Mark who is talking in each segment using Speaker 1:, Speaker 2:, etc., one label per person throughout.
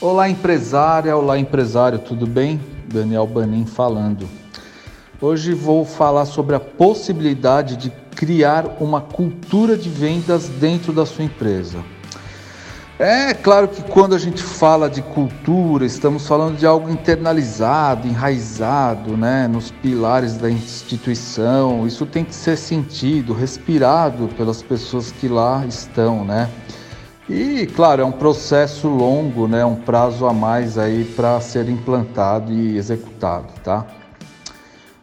Speaker 1: Olá, empresária, olá, empresário, tudo bem? Daniel Banin falando. Hoje vou falar sobre a possibilidade de criar uma cultura de vendas dentro da sua empresa. É claro que quando a gente fala de cultura, estamos falando de algo internalizado, enraizado, né, nos pilares da instituição. Isso tem que ser sentido, respirado pelas pessoas que lá estão, né? E, claro, é um processo longo, né? Um prazo a mais aí para ser implantado e executado, tá?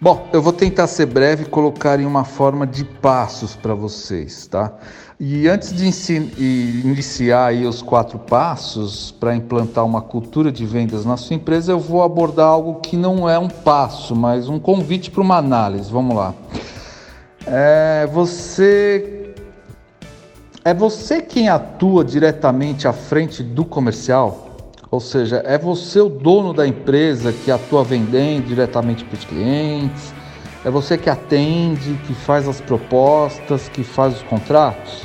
Speaker 1: Bom, eu vou tentar ser breve e colocar em uma forma de passos para vocês, tá? E antes de iniciar aí os quatro passos para implantar uma cultura de vendas na sua empresa, eu vou abordar algo que não é um passo, mas um convite para uma análise. Vamos lá. É, você é você quem atua diretamente à frente do comercial? Ou seja, é você o dono da empresa que atua vendendo diretamente para os clientes? É você que atende, que faz as propostas, que faz os contratos?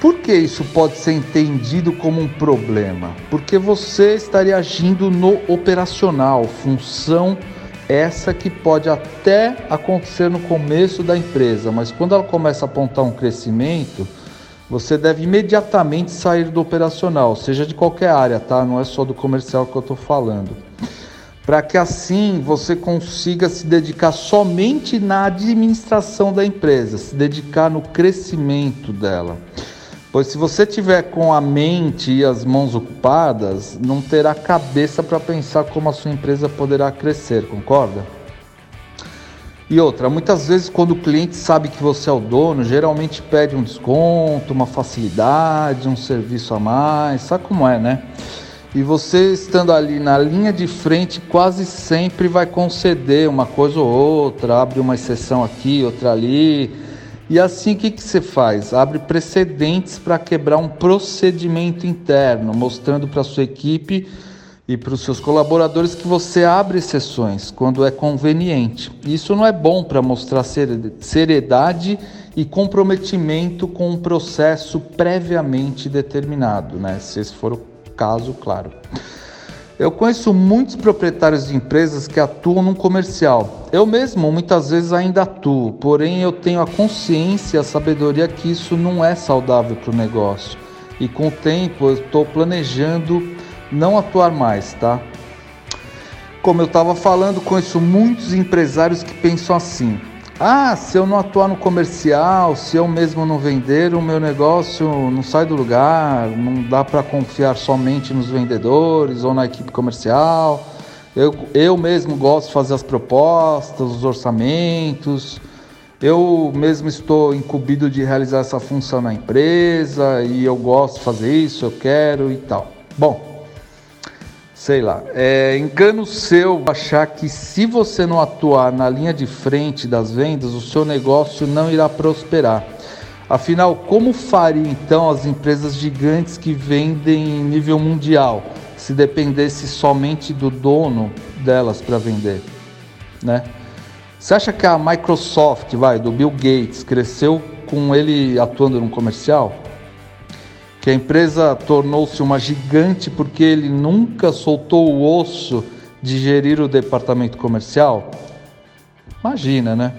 Speaker 1: Por que isso pode ser entendido como um problema? Porque você estaria agindo no operacional, função essa que pode até acontecer no começo da empresa, mas quando ela começa a apontar um crescimento, você deve imediatamente sair do operacional, seja de qualquer área, tá? Não é só do comercial que eu estou falando. Para que assim você consiga se dedicar somente na administração da empresa, se dedicar no crescimento dela. Pois se você tiver com a mente e as mãos ocupadas, não terá cabeça para pensar como a sua empresa poderá crescer, concorda? E outra, muitas vezes quando o cliente sabe que você é o dono, geralmente pede um desconto, uma facilidade, um serviço a mais, sabe como é, né? E você estando ali na linha de frente, quase sempre vai conceder uma coisa ou outra, abre uma exceção aqui, outra ali, e assim o que, você faz? Abre precedentes para quebrar um procedimento interno, mostrando para sua equipe e para os seus colaboradores que você abre exceções quando é conveniente. Isso não é bom para mostrar seriedade e comprometimento com um processo previamente determinado, né? Se esse for o caso, claro. Eu conheço muitos proprietários de empresas que atuam no comercial. Eu mesmo muitas vezes ainda atuo, porém eu tenho a consciência e a sabedoria que isso não é saudável para o negócio. E com o tempo eu estou planejando não atuar mais, tá? Como eu estava falando, conheço muitos empresários que pensam assim: ah, se eu não atuar no comercial, se eu mesmo não vender, o meu negócio não sai do lugar, não dá para confiar somente nos vendedores ou na equipe comercial. Eu, eu mesmo gosto de fazer as propostas, os orçamentos. Eu mesmo estou incumbido de realizar essa função na empresa e eu gosto de fazer isso, eu quero e tal. Bom, sei lá, é engano seu achar que se você não atuar na linha de frente das vendas, o seu negócio não irá prosperar. Afinal, como faria então as empresas gigantes que vendem em nível mundial se dependesse somente do dono delas para vender, né? Você acha que a Microsoft, vai, do Bill Gates, cresceu com ele atuando no comercial? Que a empresa tornou-se uma gigante porque ele nunca soltou o osso de gerir o departamento comercial? Imagina, né?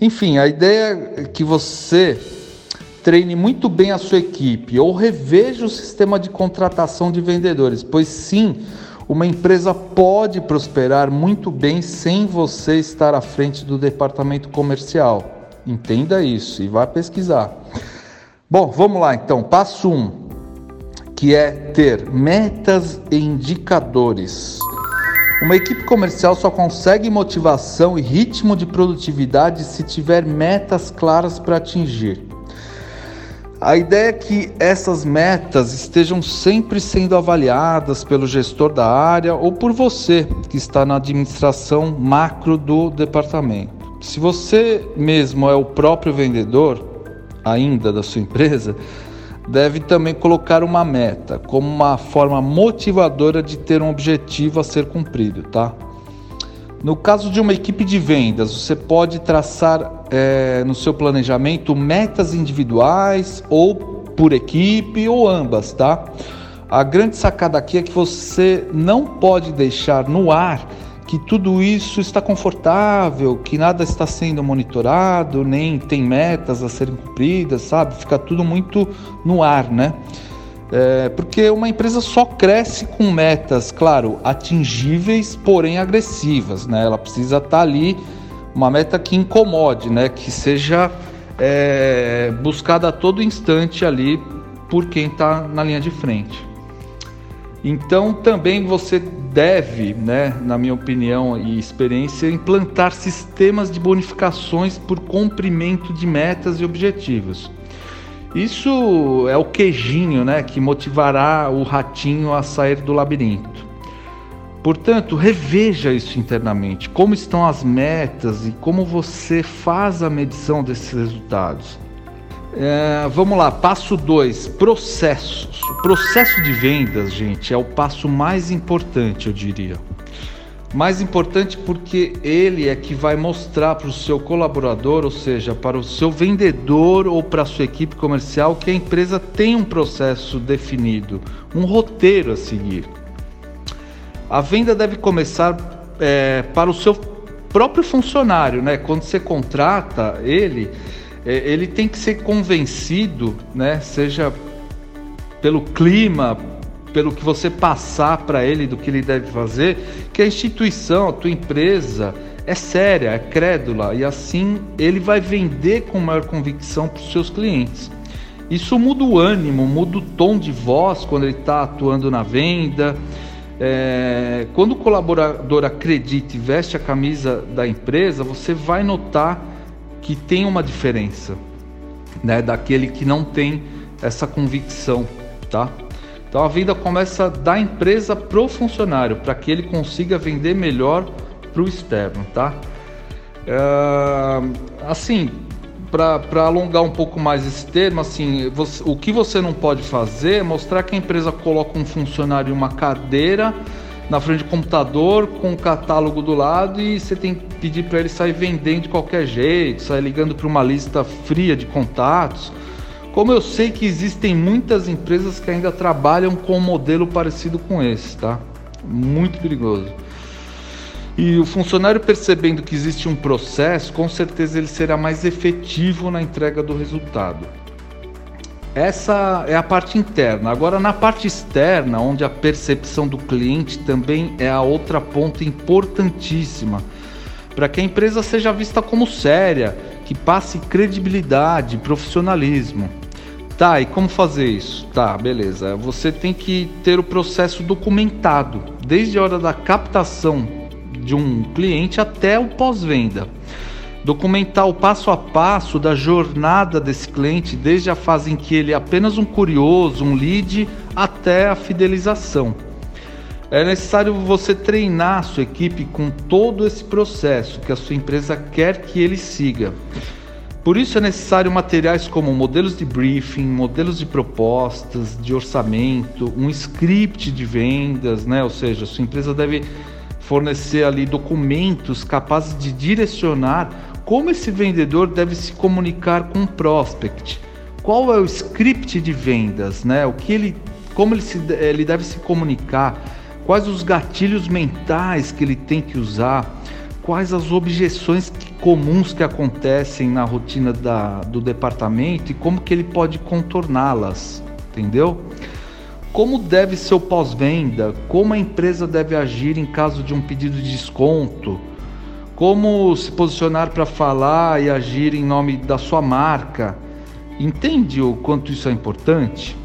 Speaker 1: Enfim, a ideia é que você treine muito bem a sua equipe ou reveja o sistema de contratação de vendedores, pois sim, uma empresa pode prosperar muito bem sem você estar à frente do departamento comercial. Entenda isso e vá pesquisar. Bom, vamos lá então. Passo 1. Um, que é ter metas e indicadores. Uma equipe comercial só consegue motivação e ritmo de produtividade se tiver metas claras para atingir. A ideia é que essas metas estejam sempre sendo avaliadas pelo gestor da área ou por você que está na administração macro do departamento. Se você mesmo é o próprio vendedor ainda da sua empresa, deve também colocar uma meta como uma forma motivadora de ter um objetivo a ser cumprido, tá? No caso de uma equipe de vendas, você pode traçar é, no seu planejamento metas individuais ou por equipe ou ambas, tá? A grande sacada aqui é que você não pode deixar no ar que tudo isso está confortável, que nada está sendo monitorado, nem tem metas a serem cumpridas, sabe? Fica tudo muito no ar, né? É, porque uma empresa só cresce com metas, claro, atingíveis, porém agressivas, né? Ela precisa estar ali, uma meta que incomode, né? Que seja é, buscada a todo instante ali por quem está na linha de frente. Então também você deve, né, na minha opinião e experiência, implantar sistemas de bonificações por cumprimento de metas e objetivos. Isso é o queijinho, né, que motivará o ratinho a sair do labirinto. Portanto, reveja isso internamente, como estão as metas e como você faz a medição desses resultados. É, vamos lá, passo 2, processos. O processo de vendas, gente, é o passo mais importante, eu diria. Mais importante porque ele é que vai mostrar para o seu colaborador, ou seja, para o seu vendedor ou para a sua equipe comercial, que a empresa tem um processo definido, um roteiro a seguir. A venda deve começar é, para o seu próprio funcionário, né? Quando você contrata ele, ele tem que ser convencido, né? Seja pelo clima, pelo que você passar para ele do que ele deve fazer, que a instituição, a tua empresa é séria, é crédula e assim ele vai vender com maior convicção para os seus clientes. Isso muda o ânimo, muda o tom de voz quando ele está atuando na venda. É, quando o colaborador acredita e veste a camisa da empresa, você vai notar que tem uma diferença, né, daquele que não tem essa convicção, tá? Então a venda começa da empresa pro funcionário, para que ele consiga vender melhor para o externo, tá? É, assim, para alongar um pouco mais esse termo, assim, você, o que você não pode fazer é mostrar que a empresa coloca um funcionário em uma cadeira na frente do computador com o catálogo do lado e você tem que pedir para ele sair vendendo de qualquer jeito, sair ligando para uma lista fria de contatos. Como eu sei que existem muitas empresas que ainda trabalham com um modelo parecido com esse, tá? Muito perigoso. E o funcionário percebendo que existe um processo, com certeza ele será mais efetivo na entrega do resultado. Essa é a parte interna. Agora, na parte externa, onde a percepção do cliente também é a outra ponta importantíssima para que a empresa seja vista como séria, que passe credibilidade, profissionalismo. Tá, e como fazer isso? Tá, beleza. Você tem que ter o processo documentado, desde a hora da captação de um cliente até o pós-venda. Documentar o passo a passo da jornada desse cliente, desde a fase em que ele é apenas um curioso, um lead, até a fidelização. É necessário você treinar a sua equipe com todo esse processo que a sua empresa quer que ele siga. Por isso é necessário materiais como modelos de briefing, modelos de propostas, de orçamento, um script de vendas, né? Ou seja, a sua empresa deve fornecer ali documentos capazes de direcionar como esse vendedor deve se comunicar com o prospect. Qual é o script de vendas, né? O que ele, como ele, se, ele deve se comunicar? Quais os gatilhos mentais que ele tem que usar? Quais as objeções comuns que acontecem na rotina da, do departamento e como que ele pode contorná-las, entendeu? Como deve ser o pós-venda? Como a empresa deve agir em caso de um pedido de desconto? Como se posicionar para falar e agir em nome da sua marca? Entende o quanto isso é importante?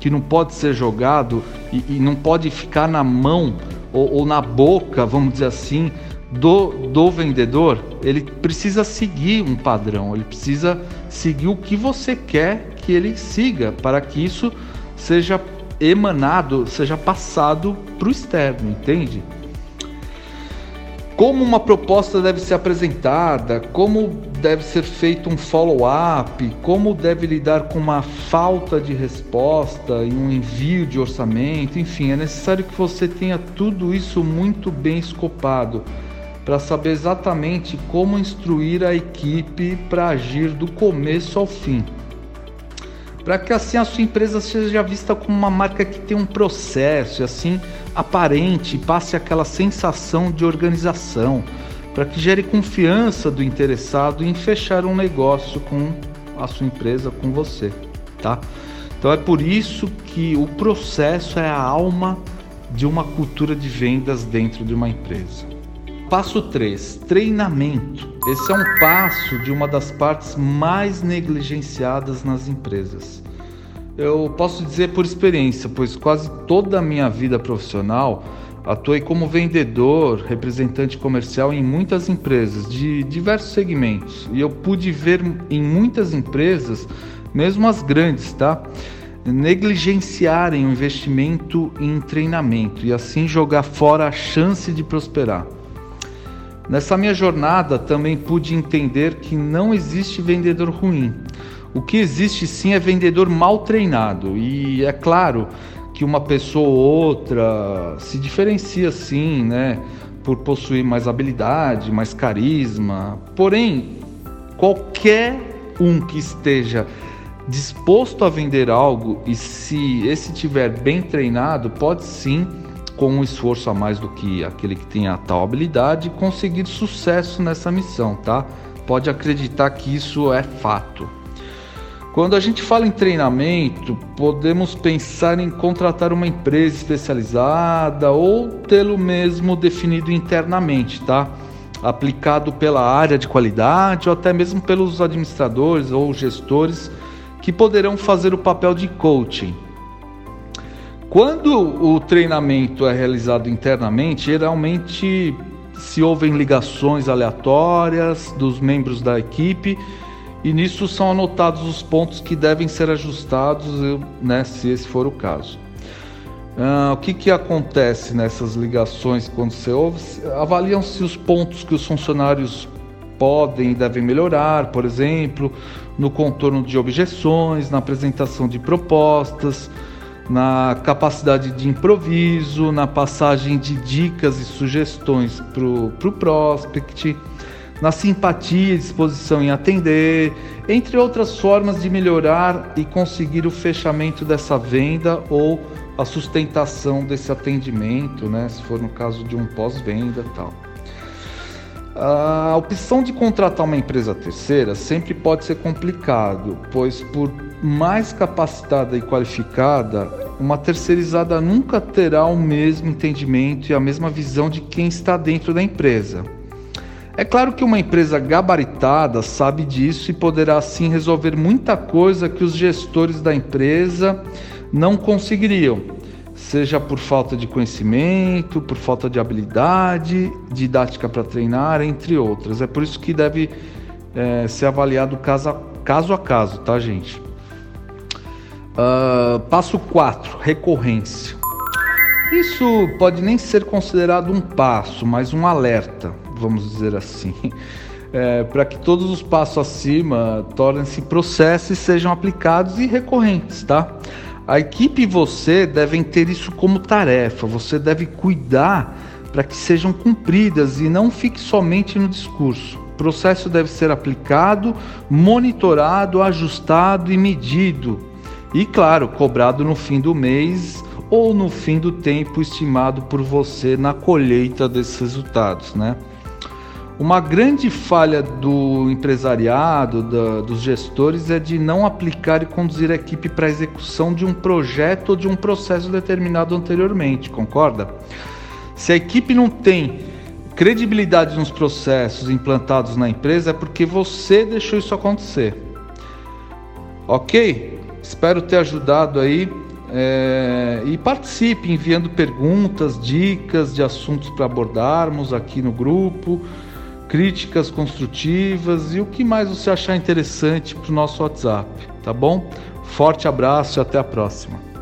Speaker 1: Que não pode ser jogado e, e não pode ficar na mão ou, ou na boca, vamos dizer assim, do, do vendedor. Ele precisa seguir um padrão, ele precisa seguir o que você quer que ele siga para que isso seja emanado, seja passado para o externo, entende? Como uma proposta deve ser apresentada, como deve ser feito um follow-up, como deve lidar com uma falta de resposta em um envio de orçamento, enfim, é necessário que você tenha tudo isso muito bem escopado para saber exatamente como instruir a equipe para agir do começo ao fim. Para que assim a sua empresa seja vista como uma marca que tem um processo assim aparente, passe aquela sensação de organização, para que gere confiança do interessado em fechar um negócio com a sua empresa, com você, tá? Então é por isso que o processo é a alma de uma cultura de vendas dentro de uma empresa. Passo 3, treinamento. Esse é um passo de uma das partes mais negligenciadas nas empresas. Eu posso dizer por experiência, pois quase toda a minha vida profissional atuei como vendedor, representante comercial em muitas empresas de diversos segmentos. E eu pude ver em muitas empresas, mesmo as grandes, tá? Negligenciarem o investimento em treinamento e assim jogar fora a chance de prosperar. Nessa minha jornada também pude entender que não existe vendedor ruim. O que existe sim é vendedor mal treinado. E é claro que uma pessoa ou outra se diferencia sim, né? Por possuir mais habilidade, mais carisma. Porém, qualquer um que esteja disposto a vender algo e se esse tiver bem treinado, pode sim com um esforço a mais do que aquele que tem a tal habilidade, conseguir sucesso nessa missão, tá? Pode acreditar que isso é fato. Quando a gente fala em treinamento, podemos pensar em contratar uma empresa especializada ou tê-lo mesmo definido internamente, tá? Aplicado pela área de qualidade ou até mesmo pelos administradores ou gestores que poderão fazer o papel de coaching quando o treinamento é realizado internamente, geralmente se ouvem ligações aleatórias dos membros da equipe e nisso são anotados os pontos que devem ser ajustados, né, se esse for o caso. Uh, o que, que acontece nessas ligações quando você ouve? Avaliam-se os pontos que os funcionários podem e devem melhorar, por exemplo, no contorno de objeções, na apresentação de propostas, na capacidade de improviso, na passagem de dicas e sugestões para o pro prospect, na simpatia e disposição em atender, entre outras formas de melhorar e conseguir o fechamento dessa venda ou a sustentação desse atendimento, né, se for no caso de um pós-venda tal. A opção de contratar uma empresa terceira sempre pode ser complicado, pois por mais capacitada e qualificada, uma terceirizada nunca terá o mesmo entendimento e a mesma visão de quem está dentro da empresa. É claro que uma empresa gabaritada sabe disso e poderá assim resolver muita coisa que os gestores da empresa não conseguiriam, seja por falta de conhecimento, por falta de habilidade, didática para treinar, entre outras. É por isso que deve é, ser avaliado caso a, caso a caso, tá, gente? Uh, passo 4, recorrência. Isso pode nem ser considerado um passo, mas um alerta, vamos dizer assim, é, para que todos os passos acima tornem-se processos e sejam aplicados e recorrentes, tá? A equipe e você devem ter isso como tarefa, você deve cuidar para que sejam cumpridas e não fique somente no discurso. O processo deve ser aplicado, monitorado, ajustado e medido e, claro, cobrado no fim do mês ou no fim do tempo estimado por você na colheita desses resultados, né? Uma grande falha do empresariado, da, dos gestores, é de não aplicar e conduzir a equipe para a execução de um projeto ou de um processo determinado anteriormente, concorda? Se a equipe não tem credibilidade nos processos implantados na empresa, é porque você deixou isso acontecer. Ok? Espero ter ajudado aí. É, e participe enviando perguntas, dicas de assuntos para abordarmos aqui no grupo, críticas construtivas e o que mais você achar interessante para o nosso WhatsApp, tá bom? Forte abraço e até a próxima.